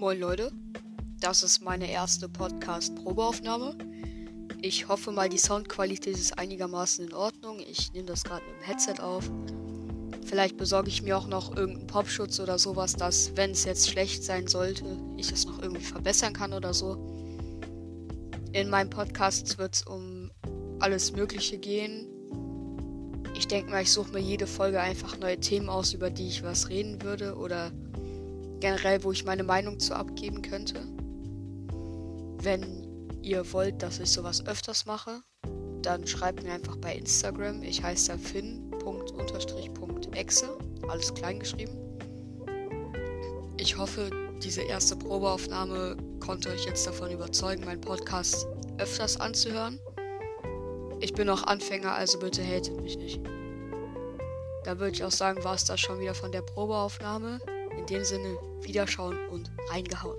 Moin Leute, das ist meine erste Podcast-Probeaufnahme. Ich hoffe mal, die Soundqualität ist einigermaßen in Ordnung. Ich nehme das gerade mit dem Headset auf. Vielleicht besorge ich mir auch noch irgendeinen Popschutz oder sowas, dass, wenn es jetzt schlecht sein sollte, ich es noch irgendwie verbessern kann oder so. In meinem Podcast wird es um alles Mögliche gehen. Ich denke mal, ich suche mir jede Folge einfach neue Themen aus, über die ich was reden würde oder generell, wo ich meine Meinung zu abgeben könnte. Wenn ihr wollt, dass ich sowas öfters mache, dann schreibt mir einfach bei Instagram. Ich heiße da finn.exe, alles klein geschrieben. Ich hoffe, diese erste Probeaufnahme konnte euch jetzt davon überzeugen, meinen Podcast öfters anzuhören. Ich bin noch Anfänger, also bitte hatet mich nicht. Da würde ich auch sagen, war es das schon wieder von der Probeaufnahme. In dem Sinne, Wiederschauen und reingehauen.